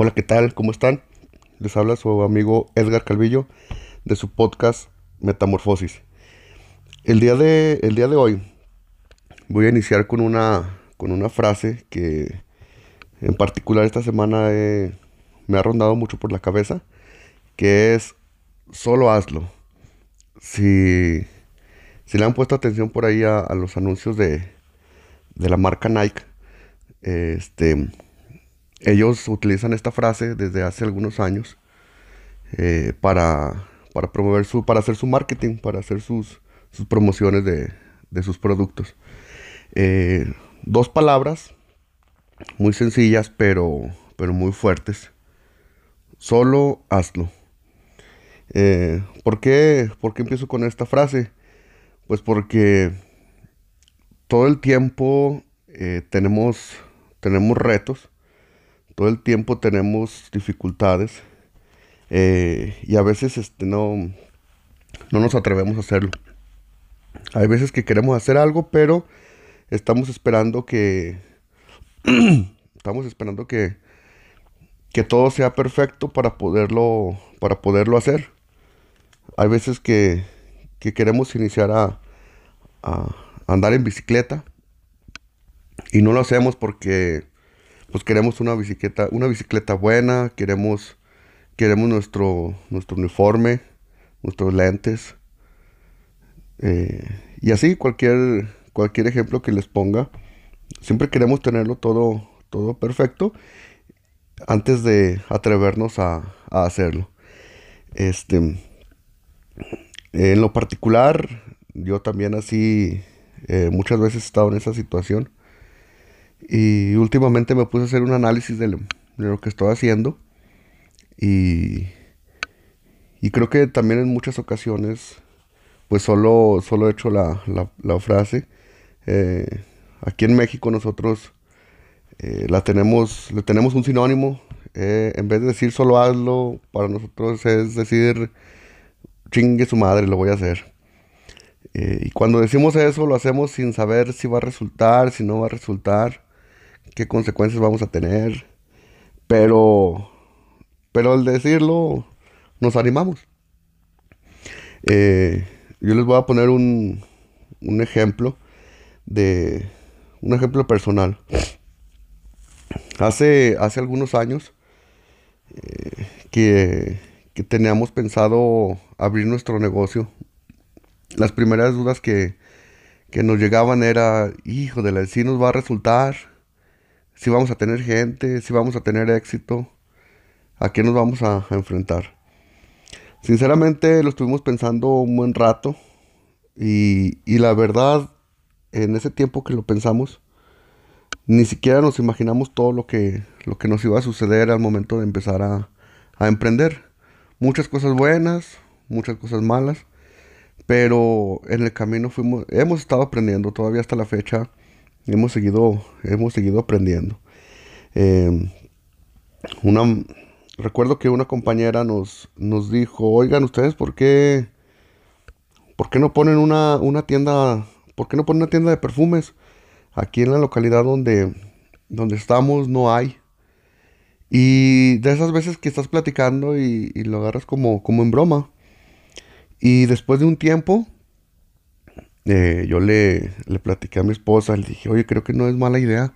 Hola, ¿qué tal? ¿Cómo están? Les habla su amigo Edgar Calvillo de su podcast Metamorfosis. El día de, el día de hoy voy a iniciar con una, con una frase que en particular esta semana me ha rondado mucho por la cabeza, que es solo hazlo. Si, si le han puesto atención por ahí a, los anuncios de, de la marca Nike, este ellos utilizan esta frase desde hace algunos años eh, para, promover su, para hacer su marketing, para hacer sus, promociones de, sus productos. Eh, dos palabras muy sencillas, pero, pero muy fuertes. Solo hazlo. Eh, ¿por, qué, ¿Por qué empiezo con esta frase? Pues porque todo el tiempo tenemos, tenemos retos todo el tiempo tenemos dificultades eh, y a veces este, no, no nos atrevemos a hacerlo. Hay veces que queremos hacer algo, pero estamos esperando que estamos esperando que, que todo sea perfecto para poderlo para poderlo hacer. Hay veces que, que queremos iniciar a, a andar en bicicleta y no lo hacemos porque pues queremos una bicicleta, una bicicleta buena, queremos, queremos nuestro, nuestro uniforme, nuestros lentes. Eh, y así cualquier, cualquier ejemplo que les ponga. Siempre queremos tenerlo todo, todo perfecto antes de atrevernos a, hacerlo. Este, en lo particular, yo también así eh, muchas veces he estado en esa situación. Y últimamente me puse a hacer un análisis de lo, que estoy haciendo. Y, y creo que también en muchas ocasiones, pues solo, solo he hecho la, frase. Eh, aquí en México nosotros eh, la tenemos, le tenemos un sinónimo. Eh, en vez de decir solo hazlo, para nosotros es decir chingue su madre, lo voy a hacer. y cuando decimos eso, lo hacemos sin saber si va a resultar, si no va a resultar qué consecuencias vamos a tener. Pero, pero al decirlo, nos animamos. Eh, yo les voy a poner un, un ejemplo de un ejemplo personal. Hace, hace algunos años eh, que, que, teníamos pensado abrir nuestro negocio, las primeras dudas que, que nos llegaban era, hijo de la, si nos va a resultar, si vamos a tener gente, si vamos a tener éxito, a qué nos vamos a, enfrentar. Sinceramente lo estuvimos pensando un buen rato y, la verdad, en ese tiempo que lo pensamos, ni siquiera nos imaginamos todo lo que, lo que nos iba a suceder al momento de empezar a, a emprender. Muchas cosas buenas, muchas cosas malas, pero en el camino fuimos, hemos estado aprendiendo todavía hasta la fecha hemos seguido, hemos seguido aprendiendo. Em, una, recuerdo que una compañera nos, nos dijo, oigan, ustedes, ¿por qué, ¿por qué no ponen una, una tienda, por qué no ponen una tienda de perfumes? Aquí en la localidad donde, donde estamos no hay. Y de esas veces que estás platicando y, y, lo agarras como, como en broma. Y después de un tiempo, eh, yo le, le platiqué a mi esposa, le dije, oye, creo que no es mala idea.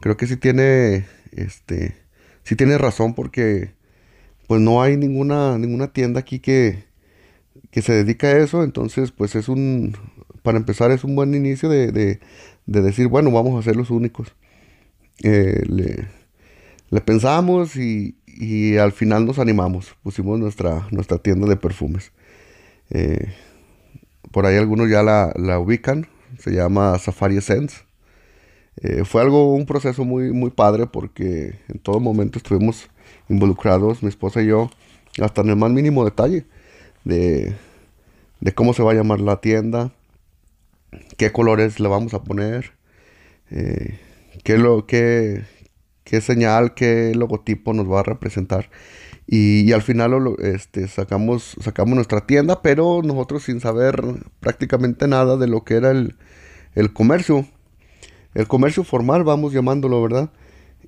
Creo que sí tiene, este, sí tiene razón porque pues no hay ninguna, ninguna tienda aquí que, que se dedica a eso. Entonces, pues es un, para empezar, es un buen inicio de, de, decir, bueno, vamos a ser los únicos. Eh, le, le, pensamos y, y, al final nos animamos. Pusimos nuestra, nuestra tienda de perfumes. Eh, por ahí algunos ya la, ubican, se llama Safari Essence. Eh, fue algo, un proceso muy, muy padre porque en todo momento estuvimos involucrados, mi esposa y yo, hasta en el más mínimo detalle de, cómo se va a llamar la tienda, qué colores le vamos a poner, eh, qué, lo, qué, qué señal, qué logotipo nos va a representar. Y, al final este, sacamos, sacamos nuestra tienda, pero nosotros sin saber prácticamente nada de lo que era el, comercio. El comercio formal, vamos llamándolo, ¿verdad?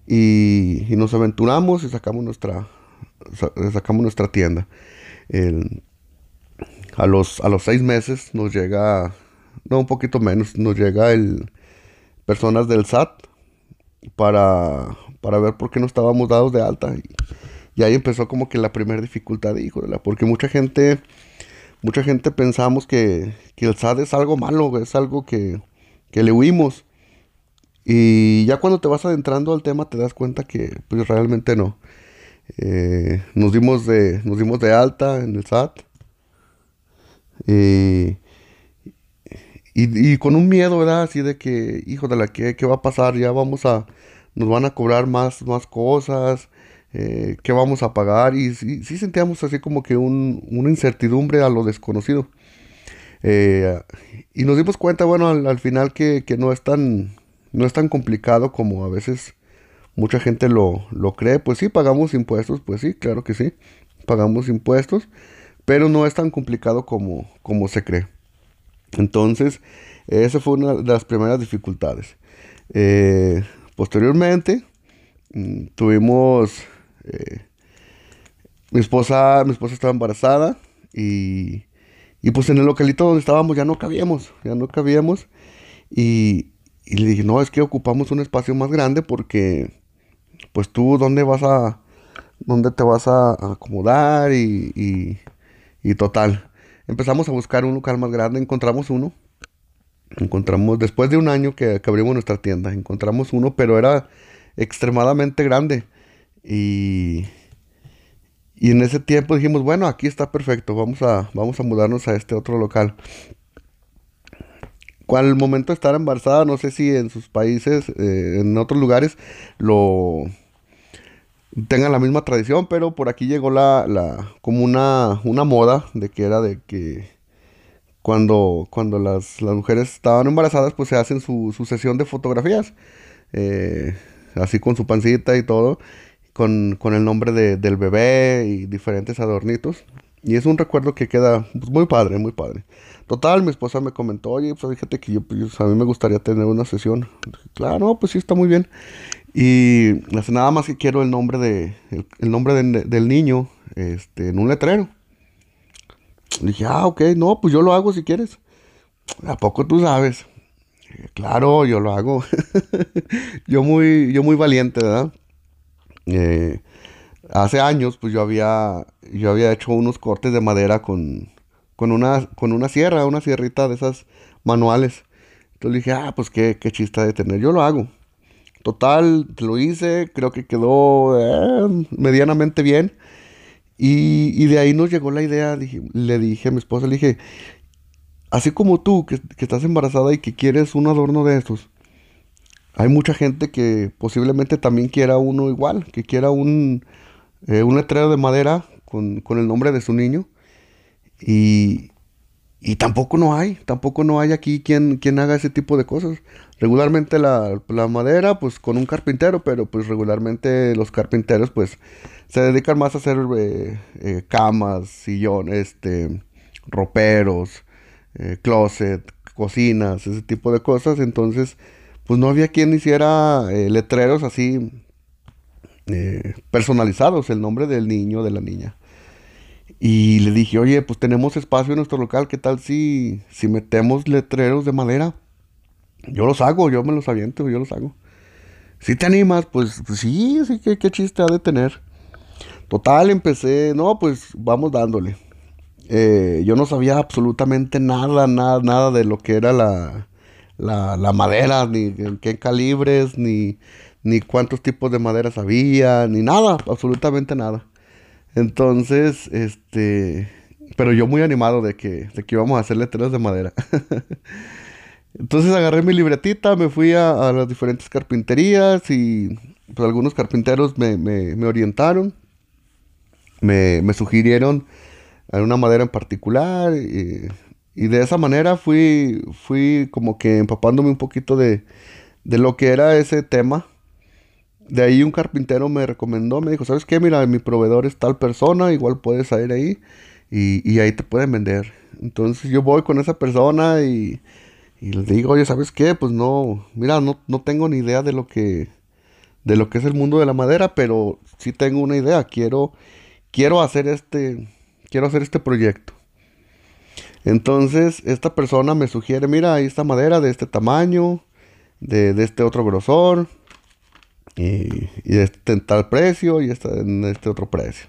y, nos aventuramos y sacamos nuestra, sacamos nuestra tienda. a, los, a los seis meses nos llega, no, un poquito menos, nos llega el personas del SAT para, para ver por qué no estábamos dados de alta. Y, y ahí empezó como que la primera dificultad, la porque mucha gente, mucha gente pensamos que, que, el SAT es algo malo, es algo que, que le huimos. Y ya cuando te vas adentrando al tema te das cuenta que pues realmente no. Eh, nos, dimos de, nos dimos de alta en el SAT. y, y, con un miedo, ¿verdad? Así de que, hijo de la que, ¿qué va a pasar? Ya vamos a, nos van a cobrar más, más cosas, eh, ¿qué vamos a pagar? Y sí, sentíamos así como que un, una incertidumbre a lo desconocido. Eh, y nos dimos cuenta, bueno, al, final que, que, no es tan, no es tan complicado como a veces mucha gente lo, lo cree. Pues sí, pagamos impuestos, pues sí, claro que sí, pagamos impuestos, pero no es tan complicado como, como se cree. Entonces, esa fue una de las primeras dificultades. Eh, posteriormente, mm, tuvimos... Eh, mi esposa, mi esposa estaba embarazada y, y pues en el localito donde estábamos ya no cabíamos, ya no cabíamos. Y, y le dije, no, es que ocupamos un espacio más grande porque, pues tú, ¿dónde vas a, dónde te vas a acomodar? Y, y, total. Empezamos a buscar un local más grande, encontramos uno. Encontramos, después de un año que, que abrimos nuestra tienda, encontramos uno, pero era extremadamente grande. Y, y en ese tiempo dijimos, bueno, aquí está perfecto, vamos a, vamos a mudarnos a este otro local al momento de estar embarazada, no sé si en sus países, eh, en otros lugares, lo tengan la misma tradición, pero por aquí llegó la, la como una, una moda de que era de que cuando, cuando las, mujeres estaban embarazadas, pues se hacen su, su sesión de fotografías, eh, así con su pancita y todo, con, con el nombre de, del bebé y diferentes adornitos. Y es un recuerdo que queda pues, muy padre, muy padre. Total, mi esposa me comentó, oye, pues fíjate que yo, pues, a mí me gustaría tener una sesión. claro, pues sí, está muy bien. Y nada más que quiero el nombre de el, nombre del niño este, en un letrero. Dije, ah, ok, no, pues yo lo hago si quieres. ¿A poco tú sabes? claro, yo lo hago. yo, muy, yo muy valiente, ¿verdad? Eh, hace años, pues yo había, yo había hecho unos cortes de madera con, con una, con una sierra, una sierrita de esas manuales. Entonces dije, ah, pues qué, qué de tener, yo lo hago. Total, lo hice, creo que quedó eh, medianamente bien. Y, de ahí nos llegó la idea, le dije a mi esposa, le dije, así como tú, que, estás embarazada y que quieres un adorno de estos, hay mucha gente que posiblemente también quiera uno igual, que quiera un, eh, un letrero de madera con, con, el nombre de su niño. Y, y tampoco no hay, tampoco no hay aquí quien, quien haga ese tipo de cosas. Regularmente la, madera, pues con un carpintero, pero pues regularmente los carpinteros pues se dedican más a hacer eh, eh, camas, sillones, este, roperos, eh, closet, cocinas, ese tipo de cosas. Entonces, pues no había quien hiciera letreros así personalizados, el nombre del niño, de la niña. Y le dije, oye, pues tenemos espacio en nuestro local, ¿qué tal si, si metemos letreros de madera? Yo los hago, yo me los aviento, yo los hago. Si te animas, pues, pues sí, sí, qué, chiste ha de tener. Total, empecé, no, pues vamos dándole. Eh, yo no sabía absolutamente nada, nada, nada de lo que era la, la, la madera, ni en qué calibres, ni, ni cuántos tipos de maderas había, ni nada, absolutamente nada. Entonces, este, pero yo muy animado de que, de que íbamos a hacer letreros de madera. Entonces agarré mi libretita, me fui a, las diferentes carpinterías y pues, algunos carpinteros me, me, orientaron, me, me, sugirieron una madera en particular y, y, de esa manera fui, fui como que empapándome un poquito de, de lo que era ese tema de ahí un carpintero me recomendó, me dijo, ¿sabes qué? Mira, mi proveedor es tal persona, igual puedes salir ahí y, ahí te pueden vender. Entonces yo voy con esa persona y, y les digo, oye, ¿sabes qué? Pues no, mira, no, no tengo ni idea de lo que de lo que es el mundo de la madera, pero sí tengo una idea, quiero, quiero hacer este, quiero hacer este proyecto. Entonces, esta persona me sugiere, mira, ahí está madera de este tamaño, de, este otro grosor, y, y este tal precio, y este, en este otro precio.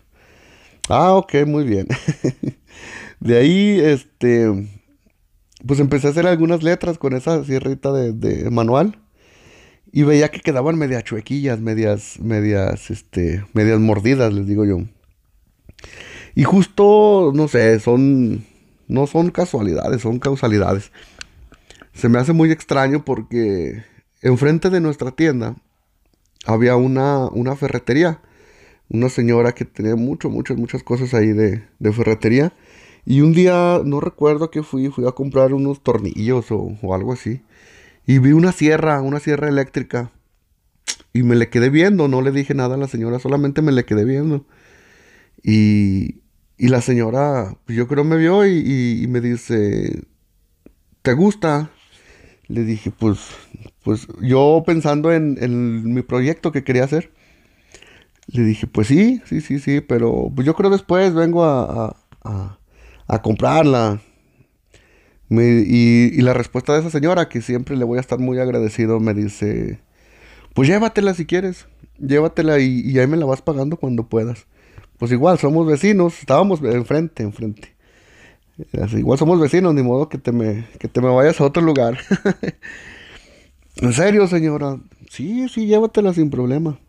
Ah, ok, muy bien. de ahí, este, pues empecé a hacer algunas letras con esa sierrita de, de manual. Y veía que quedaban medias chuequillas, medias, medias, este, medias mordidas, les digo yo. Y justo, no sé, son, no son casualidades, son causalidades. Se me hace muy extraño porque enfrente de nuestra tienda había una, una ferretería. Una señora que tenía mucho, muchas, muchas cosas ahí de, de ferretería. Y un día, no recuerdo que fui, fui a comprar unos tornillos o, o algo así. Y vi una sierra, una sierra eléctrica. Y me le quedé viendo, no le dije nada a la señora, solamente me le quedé viendo. Y, y la señora, pues yo creo me vio y, me dice, ¿te gusta? Le dije, pues, pues yo pensando en, en, mi proyecto que quería hacer. Le dije, pues sí, sí, sí, sí, pero pues yo creo después vengo a, a, a comprarla y, la respuesta de esa señora, que siempre le voy a estar muy agradecido, me dice, pues llévatela si quieres, llévatela y, ahí me la vas pagando cuando puedas. Pues igual, somos vecinos, estábamos enfrente, enfrente. igual somos vecinos, ni modo que te me, que te me vayas a otro lugar. ¿En serio, señora? Sí, sí, llévatela sin problema.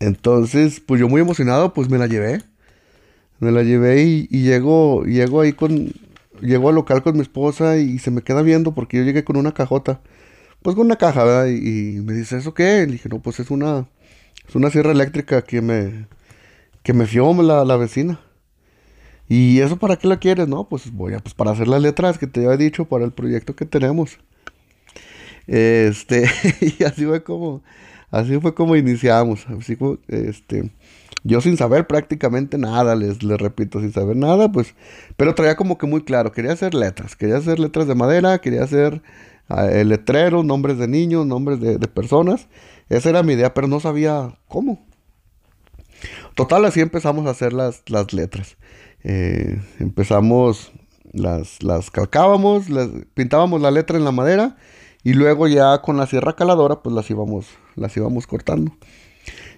Entonces, pues yo muy emocionado, pues me la llevé. Me la llevé y, llego, llego ahí con, llego al local con mi esposa y se me queda viendo porque yo llegué con una cajota. Pues con una caja, ¿verdad? Y, me dice, ¿eso qué? Le dije, no, pues es una, es una sierra eléctrica que me, que me fió la, la vecina. ¿Y eso para qué la quieres? No, pues voy a, pues para hacer las letras que te había dicho para el proyecto que tenemos. Este, y así fue como, así fue como iniciamos. Así este, yo sin saber prácticamente nada, les, les repito, sin saber nada, pues, pero traía como que muy claro, quería hacer letras, quería hacer letras de madera, quería hacer uh, letreros, nombres de niños, nombres de, personas, esa era mi idea, pero no sabía cómo. Total, así empezamos a hacer las, las letras. Eh, empezamos, las, las calcábamos, las, pintábamos la letra en la madera y luego ya con la sierra caladora, pues las íbamos, las íbamos cortando.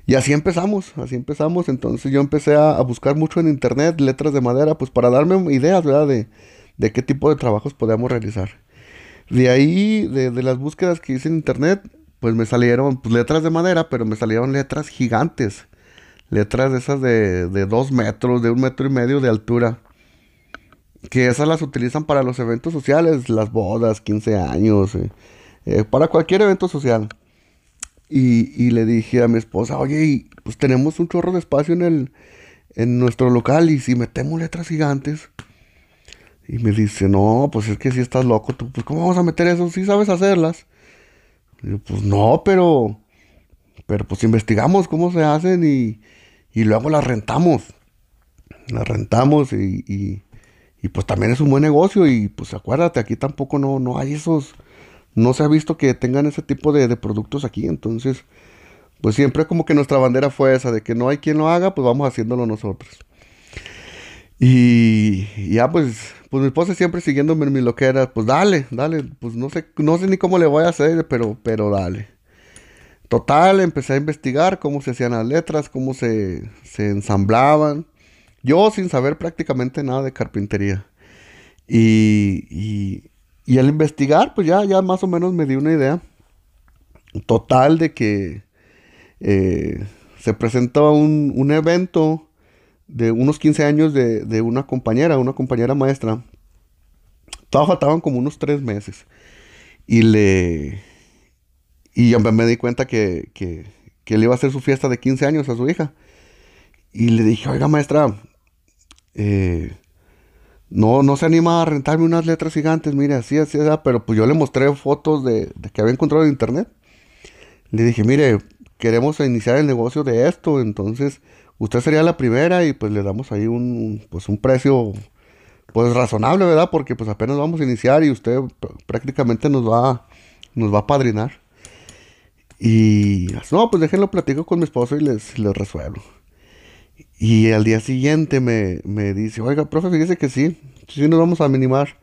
Y así empezamos, así empezamos. Entonces yo empecé a, buscar mucho en internet letras de madera, pues para darme ideas, ¿verdad? De, de qué tipo de trabajos podíamos realizar. De ahí, de, las búsquedas que hice en internet, pues me salieron pues, letras de madera, pero me salieron letras gigantes. Letras de esas de, de dos metros, de un metro y medio de altura. Que esas las utilizan para los eventos sociales, las bodas, 15 años, eh, eh, para cualquier evento social. Y, le dije a mi esposa, oye, pues tenemos un chorro de espacio en, el, en nuestro local y si metemos letras gigantes. Y me dice, no, pues es que si estás loco, tú, pues ¿cómo vamos a meter eso? Si sabes hacerlas. Y yo, pues no, pero, pero pues investigamos cómo se hacen y, y luego las rentamos. Las rentamos y, y, y, pues también es un buen negocio y pues acuérdate, aquí tampoco no, no hay esos no se ha visto que tengan ese tipo de, productos aquí. Entonces, pues siempre como que nuestra bandera fue esa, de que no hay quien lo haga, pues vamos haciéndolo nosotros. Y, ya pues, pues mi esposa siempre siguiéndome en mi loquera, pues dale, dale, pues no sé, no sé ni cómo le voy a hacer, pero, pero dale. Total, empecé a investigar cómo se hacían las letras, cómo se, se ensamblaban. Yo sin saber prácticamente nada de carpintería. y, y al investigar, pues ya, ya más o menos me di una idea. Total de que eh, se presentaba un, un, evento de unos 15 años de, una compañera, una compañera maestra. Todavía faltaban como unos tres meses. Y le. Y me di cuenta que, que, que, le iba a hacer su fiesta de 15 años a su hija. Y le dije, oiga, maestra, eh, no, no se anima a rentarme unas letras gigantes, mire, así, así, así, pero pues yo le mostré fotos de, que había encontrado en internet. Le dije, mire, queremos iniciar el negocio de esto, entonces usted sería la primera y pues le damos ahí un, pues un precio pues razonable, ¿verdad? Porque pues apenas vamos a iniciar y usted prácticamente nos va, nos va a padrinar. Y no, pues déjenlo platico con mi esposo y les, les resuelvo. Y al día siguiente me, me dice, oiga, profe, fíjese que sí, sí nos vamos a minimar.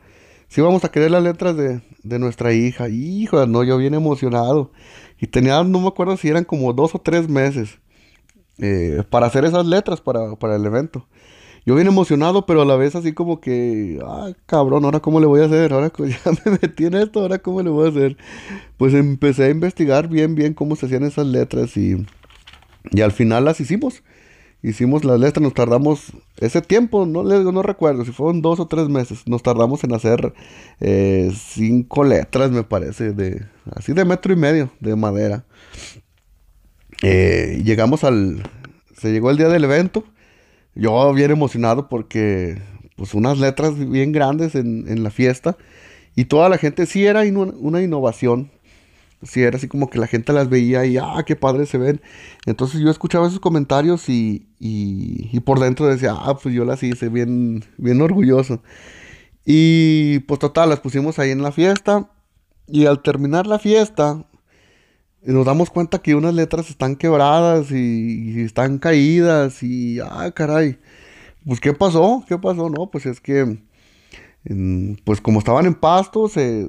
Sí vamos a querer las letras de, de nuestra hija. Hijo, no, yo bien emocionado. Y tenía, no me acuerdo si eran como dos o tres meses eh, para hacer esas letras para, para el evento. Yo bien emocionado, pero a la vez así como que, ah, cabrón, ahora cómo le voy a hacer, ahora ya me metí en esto, ahora cómo le voy a hacer. Pues empecé a investigar bien, bien cómo se hacían esas letras y, y al final las hicimos. Hicimos las letras, nos tardamos ese tiempo, no, no recuerdo si fueron dos o tres meses, nos tardamos en hacer eh, cinco letras, me parece, de así de metro y medio de madera. Eh, llegamos al, se llegó el día del evento yo bien emocionado porque, pues, unas letras bien grandes en, la fiesta. Y toda la gente, sí era una innovación. Sí era así como que la gente las veía y, ah, qué padres se ven. Entonces yo escuchaba esos comentarios y, y, por dentro decía, ah, pues yo las hice bien, bien orgulloso. Y pues total, las pusimos ahí en la fiesta. Y al terminar la fiesta, nos damos cuenta que unas letras están quebradas y, están caídas y, ah, caray, pues ¿qué pasó? ¿Qué pasó? No, pues es que, pues como estaban en pasto, se,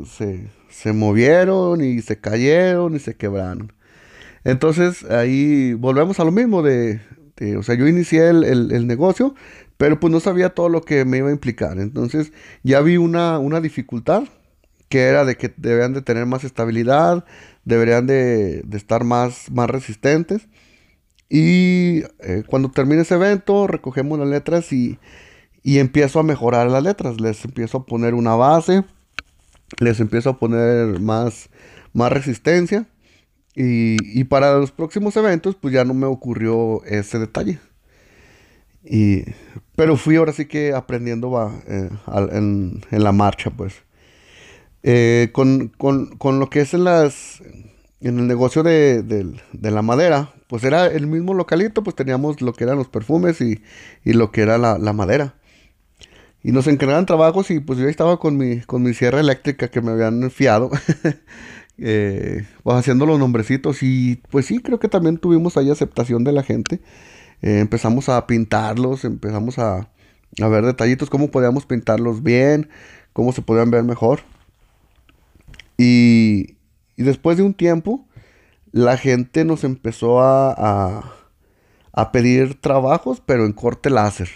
movieron y se cayeron y se quebraron. Entonces ahí volvemos a lo mismo de, o sea, yo inicié el, el, negocio, pero pues no sabía todo lo que me iba a implicar. Entonces ya vi una, una dificultad que era de que debían de tener más estabilidad, deberían de, estar más, más resistentes. Y eh, cuando termine ese evento, recogemos las letras y, empiezo a mejorar las letras. Les empiezo a poner una base, les empiezo a poner más, más resistencia. Y, para los próximos eventos, pues ya no me ocurrió ese detalle. Y, pero fui ahora sí que aprendiendo va, eh, en, en, la marcha, pues. Eh, con, lo que es en las en el negocio de, la madera, pues era el mismo localito, pues teníamos lo que eran los perfumes y, lo que era la, madera. Y nos encargaban trabajos y pues yo estaba con mi, con mi sierra eléctrica que me habían fiado, eh, pues haciendo los nombrecitos y pues sí, creo que también tuvimos ahí aceptación de la gente. Eh, empezamos a pintarlos, empezamos a, a ver detallitos, cómo podíamos pintarlos bien, cómo se podían ver mejor. Y, después de un tiempo, la gente nos empezó a, a, pedir trabajos, pero en corte láser.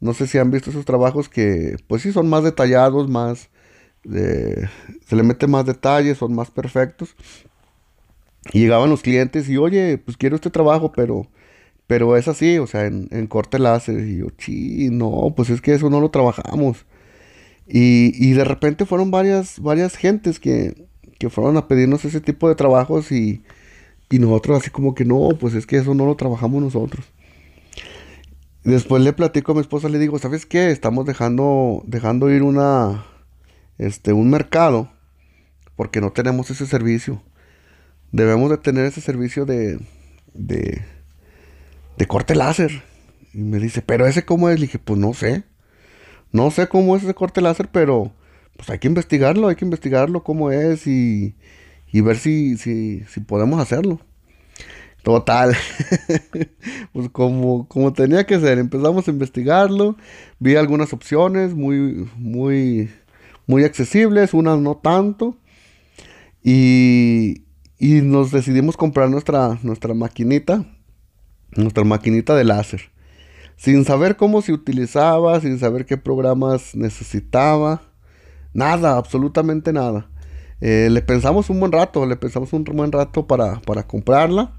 No sé si han visto esos trabajos que, pues sí, son más detallados, más... se le mete más detalles, son más perfectos. Y llegaban los clientes y, oye, pues quiero este trabajo, pero, pero es así, o sea, en, en corte láser. Y yo, sí, no, pues es que eso no lo trabajamos. Y, de repente fueron varias, varias gentes que, fueron a pedirnos ese tipo de trabajos y, nosotros así como que no, pues es que eso no lo trabajamos nosotros. Después le platico a mi esposa, le digo, ¿sabes qué? Estamos dejando, dejando ir una, este, un mercado porque no tenemos ese servicio. Debemos de tener ese servicio de, de, de corte láser. Y me dice, ¿pero ese cómo es? Le dije, pues no sé. No sé cómo es ese corte láser, pero pues hay que investigarlo, hay que investigarlo cómo es y, ver si, si, podemos hacerlo. Total. pues como, como tenía que ser, empezamos a investigarlo, vi algunas opciones muy, muy, muy accesibles, unas no tanto. Y, y nos decidimos comprar nuestra, nuestra maquinita, nuestra maquinita de láser sin saber cómo se utilizaba, sin saber qué programas necesitaba, nada, absolutamente nada. Eh, le pensamos un buen rato, le pensamos un buen rato para, comprarla,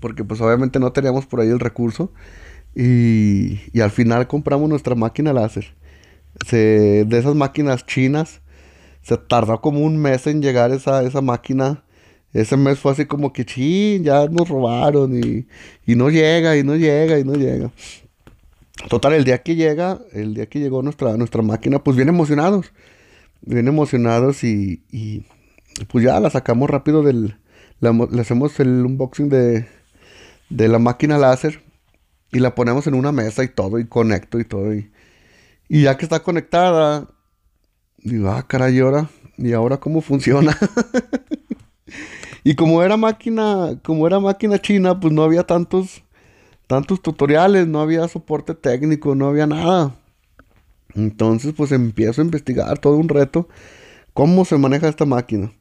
porque pues obviamente no teníamos por ahí el recurso. Y, al final compramos nuestra máquina láser. de esas máquinas chinas, se tardó como un mes en llegar esa, esa máquina. Ese mes fue así como que, sí, ya nos robaron y, y no llega, y no llega, y no llega. Total, el día que llega, el día que llegó nuestra, nuestra máquina, pues bien emocionados. Bien emocionados y, pues ya la sacamos rápido del... le hacemos el unboxing de, de la máquina láser y la ponemos en una mesa y todo y conecto y todo. Y, ya que está conectada, digo, ah, caray, ¿y ahora, ¿y ahora cómo funciona? Y como era máquina, como era máquina china, pues no había tantos, tantos tutoriales, no había soporte técnico, no había nada. Entonces, pues empiezo a investigar todo un reto, cómo se maneja esta máquina.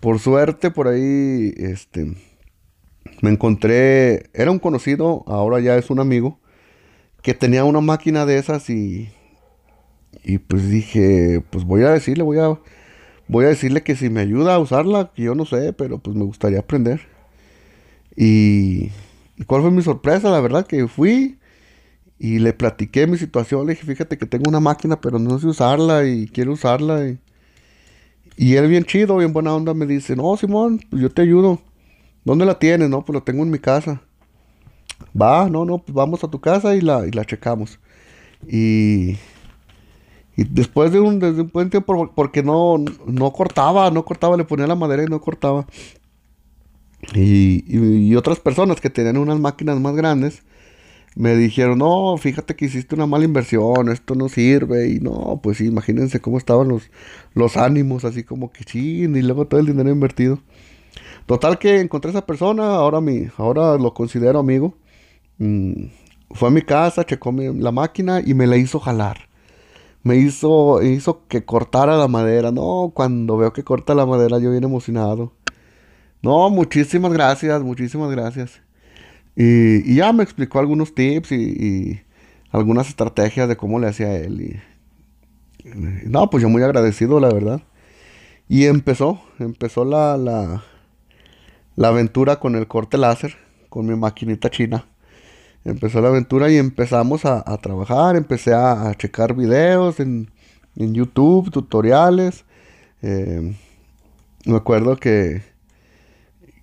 Por suerte, por ahí, este, me encontré, era un conocido, ahora ya es un amigo, que tenía una máquina de esas y, y pues dije, pues voy a decirle, voy a, voy a decirle que si me ayuda a usarla, que yo no sé, pero pues me gustaría aprender. Y, cuál fue mi sorpresa, la verdad, que fui y le platiqué mi situación, le dije, fíjate que tengo una máquina, pero no sé usarla y quiero usarla. Y, y él bien chido, bien buena onda, me dice, no, Simón, pues yo te ayudo. ¿Dónde la tienes? No, pues la tengo en mi casa. Va, no, no, pues vamos a tu casa y la, y la checamos. Y, y después de un, desde un buen tiempo, porque no, no cortaba, no cortaba, le ponía la madera y no cortaba. Y, y, otras personas que tenían unas máquinas más grandes me dijeron, no, fíjate que hiciste una mala inversión, esto no sirve. Y no, pues imagínense cómo estaban los, los ánimos, así como que sí, y luego todo el dinero invertido. Total que encontré a esa persona, ahora, mi, ahora lo considero amigo. Mm, fue a mi casa, checó la máquina y me la hizo jalar. Me hizo, hizo que cortara la madera. No, cuando veo que corta la madera yo bien emocionado. No, muchísimas gracias, muchísimas gracias. Y, ya me explicó algunos tips y, algunas estrategias de cómo le hacía él. No, pues yo muy agradecido, la verdad. Y empezó, empezó la, la, la aventura con el corte láser, con mi maquinita china. Empezó la aventura y empezamos a, trabajar, empecé a, checar videos en, YouTube, tutoriales. Eh, me acuerdo que,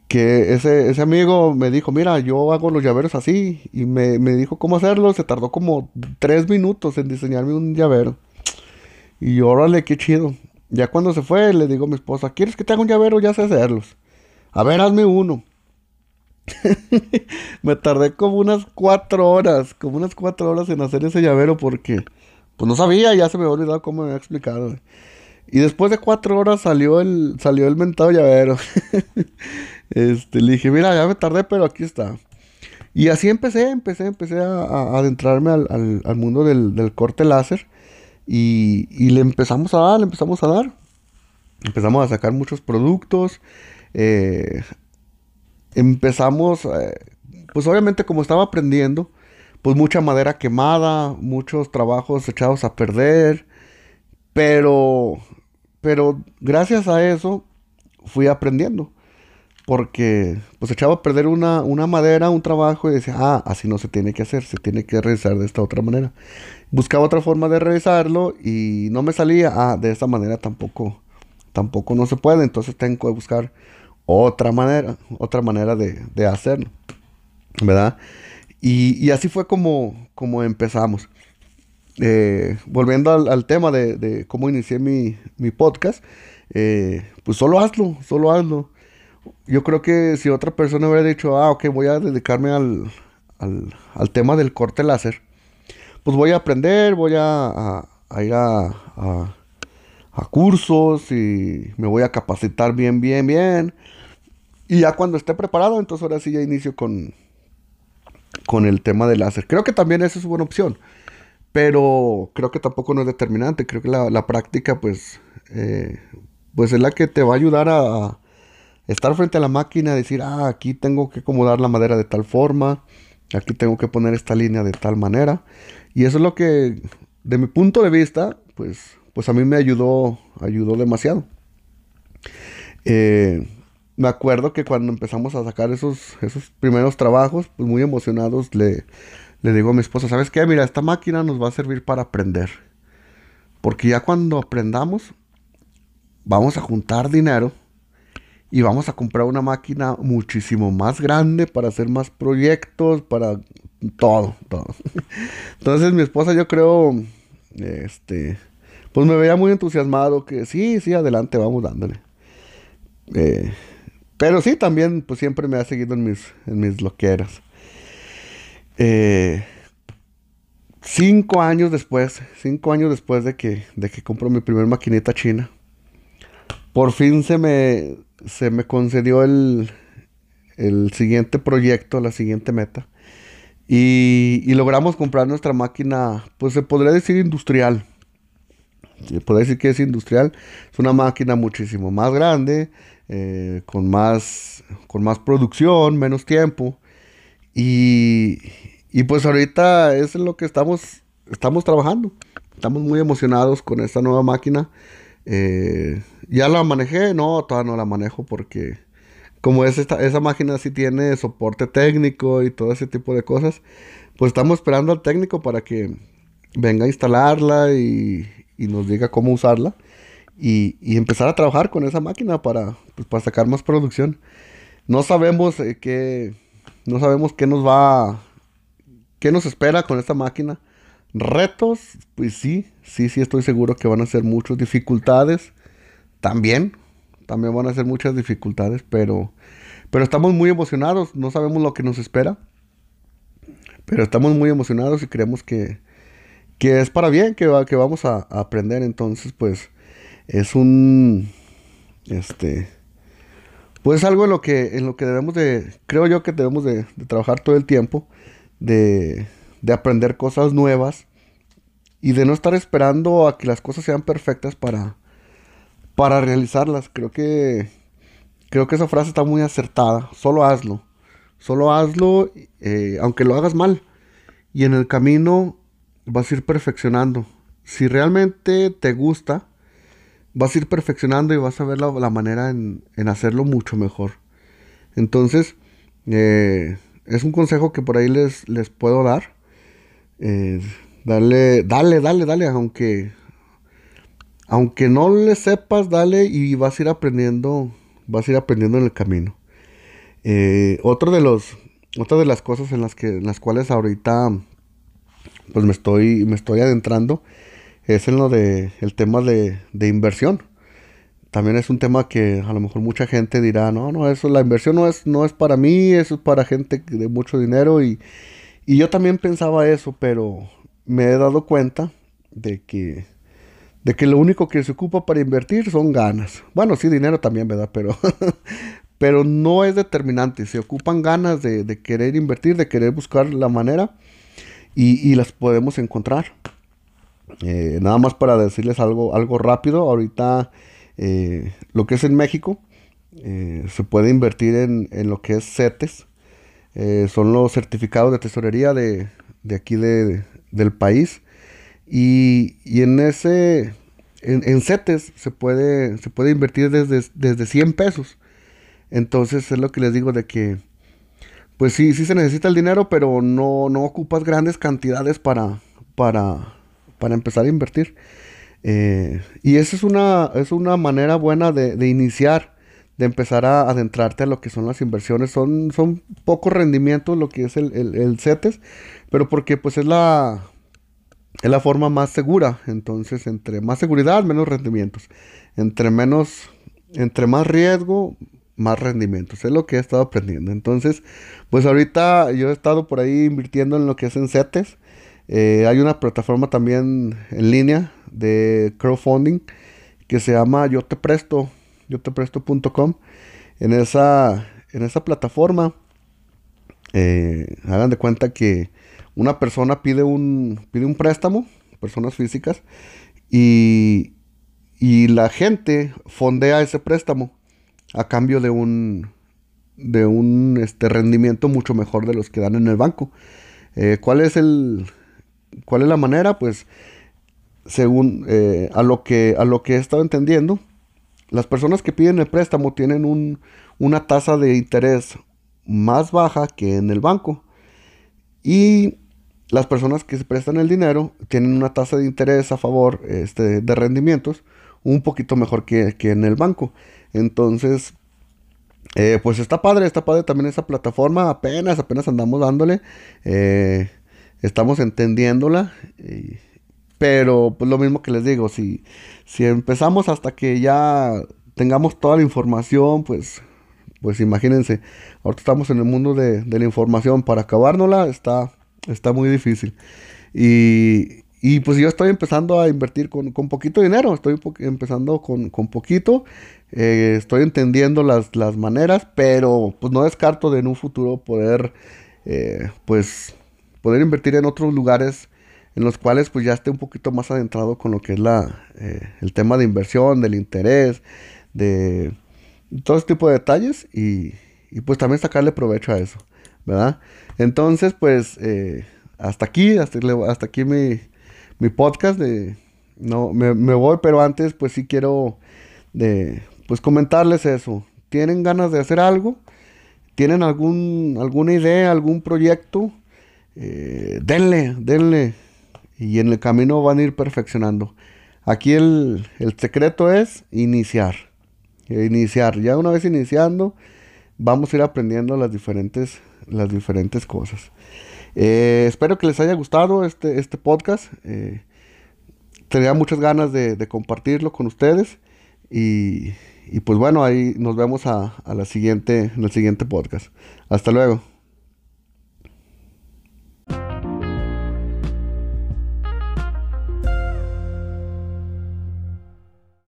que ese, ese, amigo me dijo, mira, yo hago los llaveros así. Y me, me, dijo cómo hacerlo. Se tardó como tres minutos en diseñarme un llavero. Y órale, qué chido. Ya cuando se fue, le digo a mi esposa, ¿quieres que te haga un llavero? Ya sé hacerlos. A ver, hazme uno. me tardé como unas cuatro horas, como unas cuatro horas en hacer ese llavero porque pues no sabía, ya se me había olvidado cómo me había explicado. Y después de cuatro horas salió el, salió el mentado llavero. este, le dije, mira, ya me tardé, pero aquí está. Y así empecé, empecé, empecé a, adentrarme al, mundo del, corte láser. Y, y, le empezamos a dar, le empezamos a dar. Empezamos a sacar muchos productos. Eh, empezamos, eh, pues obviamente como estaba aprendiendo, pues mucha madera quemada, muchos trabajos echados a perder, pero, pero gracias a eso fui aprendiendo. Porque pues echaba a perder una, una madera, un trabajo y decía, ah, así no se tiene que hacer, se tiene que realizar de esta otra manera. Buscaba otra forma de realizarlo y no me salía, ah, de esta manera tampoco, tampoco no se puede, entonces tengo que buscar otra manera, otra manera de, hacerlo, ¿verdad? Y, así fue como, como empezamos. Eh, volviendo al, tema de, cómo inicié mi, podcast, eh, pues solo hazlo, solo hazlo. Yo creo que si otra persona hubiera dicho, ah, ok, voy a dedicarme al, al, tema del corte láser, pues voy a aprender, voy a, ir a, a cursos y me voy a capacitar bien, bien, bien. Y ya cuando esté preparado, entonces ahora sí ya inicio con, con el tema del láser. Creo que también esa es buena opción. Pero creo que tampoco no es determinante. Creo que la, práctica, pues, eh, pues es la que te va a ayudar a, estar frente a la máquina, decir, ah, aquí tengo que acomodar la madera de tal forma, aquí tengo que poner esta línea de tal manera. Y eso es lo que, de mi punto de vista, pues, pues a mí me ayudó, ayudó demasiado. Eh, me acuerdo que cuando empezamos a sacar esos, esos primeros trabajos, pues muy emocionados, le, le digo a mi esposa, ¿sabes qué? Mira, esta máquina nos va a servir para aprender. Porque ya cuando aprendamos, vamos a juntar dinero y vamos a comprar una máquina muchísimo más grande para hacer más proyectos, para todo, todo. Entonces mi esposa yo creo, este, pues me veía muy entusiasmado que sí, sí, adelante, vamos dándole. Eh, pero sí, también pues siempre me ha seguido en mis, en mis loqueras. Eh, cinco años después, cinco años después de que, de que compro mi primer maquinita china, por fin se me, se me concedió el, el siguiente proyecto, la siguiente meta. Y, y, logramos comprar nuestra máquina, pues se podría decir industrial. Se podría decir que es industrial. Es una máquina muchísimo más grande, eh, con, más, con más producción, menos tiempo. Y, y pues ahorita es lo que estamos, estamos trabajando. Estamos muy emocionados con esta nueva máquina. Eh, ya la manejé, no, todavía no la manejo porque como es esta, esa máquina sí tiene soporte técnico y todo ese tipo de cosas, pues estamos esperando al técnico para que venga a instalarla y, nos diga cómo usarla y, empezar a trabajar con esa máquina para, pues, para sacar más producción. No sabemos eh, qué, no sabemos qué nos va, qué nos espera con esta máquina. Retos, pues sí, sí, sí estoy seguro que van a ser muchas dificultades. También, también van a ser muchas dificultades, pero, pero estamos muy emocionados, no sabemos lo que nos espera. Pero estamos muy emocionados y creemos que, que es para bien, que, que vamos a, aprender. Entonces, pues, es un, este, pues algo en lo que, en lo que debemos de, creo yo que debemos de, de trabajar todo el tiempo, de, de aprender cosas nuevas y de no estar esperando a que las cosas sean perfectas para, para realizarlas. Creo que, creo que esa frase está muy acertada. Solo hazlo. Solo hazlo, eh, aunque lo hagas mal. Y en el camino vas a ir perfeccionando. Si realmente te gusta, vas a ir perfeccionando y vas a ver la, manera en, hacerlo mucho mejor. Entonces, eh, es un consejo que por ahí les, les puedo dar. Eh, dale, dale, dale, dale, aunque, aunque no le sepas, dale y vas a ir aprendiendo, vas a ir aprendiendo en el camino. Eh, otro de los, otra de las cosas en las que, en las cuales ahorita, pues me estoy, me estoy adentrando, es en lo de, el tema de, de inversión también es un tema que a lo mejor mucha gente dirá, no, no, eso, la inversión no es, no es para mí, eso es para gente de mucho dinero y, y yo también pensaba eso, pero me he dado cuenta de que, de que lo único que se ocupa para invertir son ganas. Bueno, sí, dinero también, ¿verdad? Pero, pero no es determinante. Se ocupan ganas de, querer invertir, de querer buscar la manera y, las podemos encontrar. Eh, nada más para decirles algo, algo rápido. Ahorita eh, lo que es en México eh, se puede invertir en, en lo que es CETES son los certificados de tesorería de, aquí del país. Y, en ese, en, CETES se puede, se puede invertir desde, desde 100 pesos. Entonces es lo que les digo de que, pues sí, sí se necesita el dinero, pero no, no ocupas grandes cantidades para, para, para empezar a invertir. Eh, y esa es una, es una manera buena de, de iniciar de empezar a adentrarte a lo que son las inversiones. Son, son pocos rendimientos lo que es el, el, CETES, pero porque pues es la, es la forma más segura. Entonces, entre más seguridad, menos rendimientos. Entre menos, entre más riesgo, más rendimientos. Es lo que he estado aprendiendo. Entonces, pues ahorita yo he estado por ahí invirtiendo en lo que es en CETES. Eh, hay una plataforma también en línea de crowdfunding que se llama Yo Te Presto yo te presto.com. En esa, en esa plataforma, eh, hagan de cuenta que una persona pide un, pide un préstamo, personas físicas, y, y la gente fondea ese préstamo a cambio de un, de un este, rendimiento mucho mejor de los que dan en el banco. Eh, ¿Cuál es el, cuál es la manera? Pues según eh, a lo que a lo que he estado entendiendo, las personas que piden el préstamo tienen una tasa de interés más baja que en el banco. Y las personas que se prestan el dinero tienen una tasa de interés a favor este, de rendimientos un poquito mejor que, en el banco. Entonces, eh, pues está padre, está padre también esa plataforma. Apenas, apenas andamos dándole. Eh, estamos entendiéndola. Pero pues lo mismo que les digo, si, si empezamos hasta que ya tengamos toda la información, pues, pues imagínense, ahorita estamos en el mundo de, la información, para acabárnosla está, está muy difícil. Y, y pues yo estoy empezando a invertir con, con poquito dinero, estoy empezando con, con poquito, eh, estoy entendiendo las, las, maneras, pero pues no descarto de en un futuro poder, eh, pues, poder invertir en otros lugares en los cuales pues ya esté un poquito más adentrado con lo que es la, eh, el tema de inversión, del interés, de todo este tipo de detalles y, y pues también sacarle provecho a eso, ¿verdad? Entonces pues hasta aquí, hasta, hasta aquí mi mi podcast de... No, me, voy, pero antes pues sí quiero de, pues comentarles eso. ¿Tienen ganas de hacer algo? ¿Tienen algún, alguna idea, algún proyecto? Eh, denle, denle. Y en el camino van a ir perfeccionando. Aquí el, secreto es iniciar. Iniciar. Ya una vez iniciando, vamos a ir aprendiendo las diferentes, las diferentes cosas. Eh, espero que les haya gustado este, este podcast. Eh, tenía muchas ganas de, compartirlo con ustedes. Y, pues bueno, ahí nos vemos a, a la siguiente, en el siguiente podcast. Hasta luego.